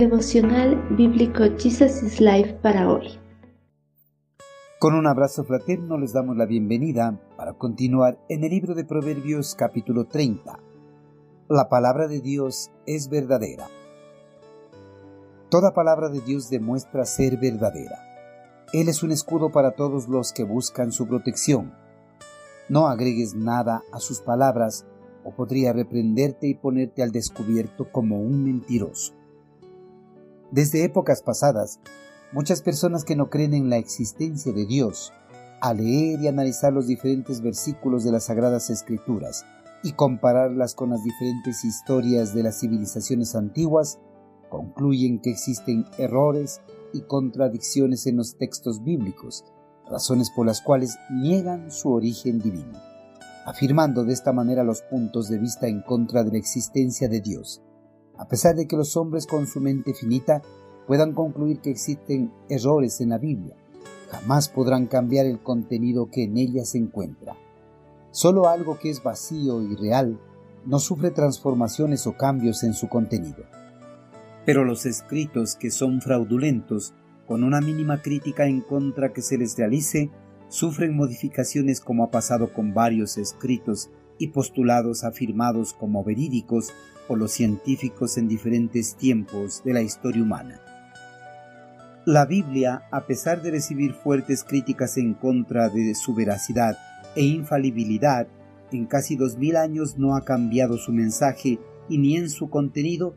Devocional Bíblico Jesus is Life para hoy. Con un abrazo fraterno les damos la bienvenida para continuar en el libro de Proverbios capítulo 30. La palabra de Dios es verdadera. Toda palabra de Dios demuestra ser verdadera. Él es un escudo para todos los que buscan su protección. No agregues nada a sus palabras o podría reprenderte y ponerte al descubierto como un mentiroso. Desde épocas pasadas, muchas personas que no creen en la existencia de Dios, al leer y analizar los diferentes versículos de las Sagradas Escrituras y compararlas con las diferentes historias de las civilizaciones antiguas, concluyen que existen errores y contradicciones en los textos bíblicos, razones por las cuales niegan su origen divino, afirmando de esta manera los puntos de vista en contra de la existencia de Dios, a pesar de que los hombres con su mente finita puedan concluir que existen errores en la Biblia, jamás podrán cambiar el contenido que en ella se encuentra. Solo algo que es vacío y real no sufre transformaciones o cambios en su contenido. Pero los escritos que son fraudulentos, con una mínima crítica en contra que se les realice, sufren modificaciones como ha pasado con varios escritos y postulados afirmados como verídicos los científicos en diferentes tiempos de la historia humana. La Biblia, a pesar de recibir fuertes críticas en contra de su veracidad e infalibilidad, en casi dos mil años no ha cambiado su mensaje y ni en su contenido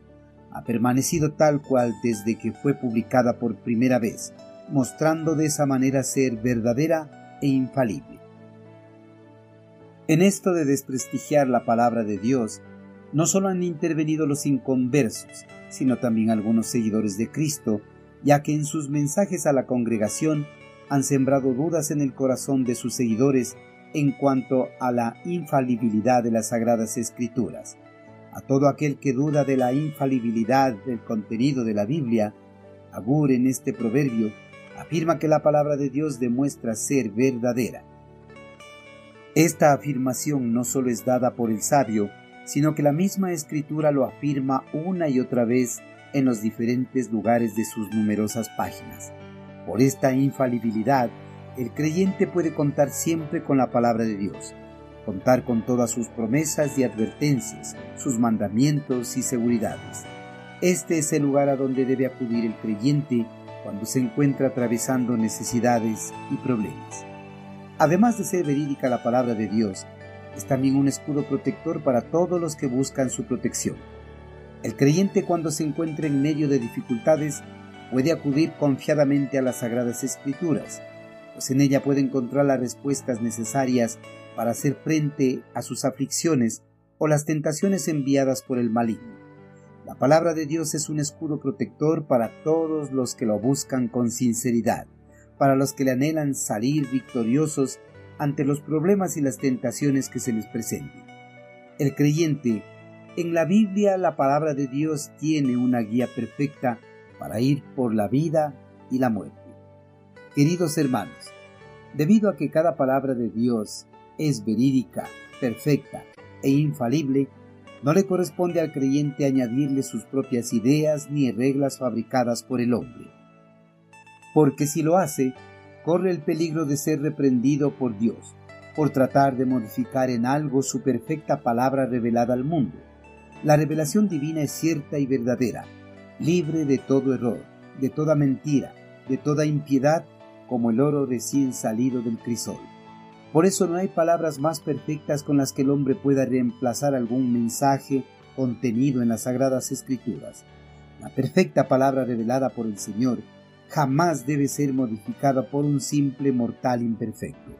ha permanecido tal cual desde que fue publicada por primera vez, mostrando de esa manera ser verdadera e infalible. En esto de desprestigiar la palabra de Dios, no solo han intervenido los inconversos, sino también algunos seguidores de Cristo, ya que en sus mensajes a la congregación han sembrado dudas en el corazón de sus seguidores en cuanto a la infalibilidad de las sagradas escrituras a todo aquel que duda de la infalibilidad del contenido de la Biblia, Agur en este proverbio afirma que la palabra de Dios demuestra ser verdadera. Esta afirmación no solo es dada por el sabio, sino que la misma escritura lo afirma una y otra vez en los diferentes lugares de sus numerosas páginas. Por esta infalibilidad, el creyente puede contar siempre con la palabra de Dios, contar con todas sus promesas y advertencias, sus mandamientos y seguridades. Este es el lugar a donde debe acudir el creyente cuando se encuentra atravesando necesidades y problemas. Además de ser verídica la palabra de Dios, es también un escudo protector para todos los que buscan su protección. El creyente cuando se encuentra en medio de dificultades puede acudir confiadamente a las sagradas escrituras, pues en ella puede encontrar las respuestas necesarias para hacer frente a sus aflicciones o las tentaciones enviadas por el maligno. La palabra de Dios es un escudo protector para todos los que lo buscan con sinceridad, para los que le anhelan salir victoriosos ante los problemas y las tentaciones que se les presenten. El creyente, en la Biblia la palabra de Dios tiene una guía perfecta para ir por la vida y la muerte. Queridos hermanos, debido a que cada palabra de Dios es verídica, perfecta e infalible, no le corresponde al creyente añadirle sus propias ideas ni reglas fabricadas por el hombre. Porque si lo hace, corre el peligro de ser reprendido por Dios, por tratar de modificar en algo su perfecta palabra revelada al mundo. La revelación divina es cierta y verdadera, libre de todo error, de toda mentira, de toda impiedad, como el oro recién salido del crisol. Por eso no hay palabras más perfectas con las que el hombre pueda reemplazar algún mensaje contenido en las sagradas escrituras. La perfecta palabra revelada por el Señor jamás debe ser modificada por un simple mortal imperfecto.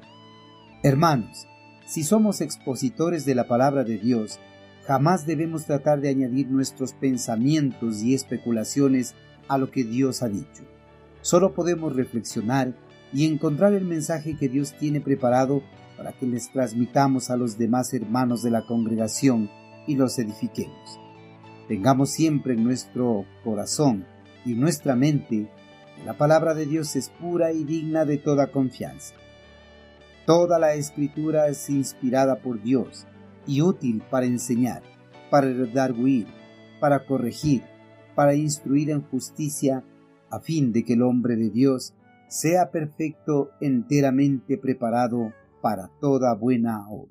Hermanos, si somos expositores de la palabra de Dios, jamás debemos tratar de añadir nuestros pensamientos y especulaciones a lo que Dios ha dicho. Solo podemos reflexionar y encontrar el mensaje que Dios tiene preparado para que les transmitamos a los demás hermanos de la congregación y los edifiquemos. Tengamos siempre en nuestro corazón y nuestra mente la palabra de Dios es pura y digna de toda confianza. Toda la escritura es inspirada por Dios y útil para enseñar, para redarguir, para corregir, para instruir en justicia, a fin de que el hombre de Dios sea perfecto, enteramente preparado para toda buena obra.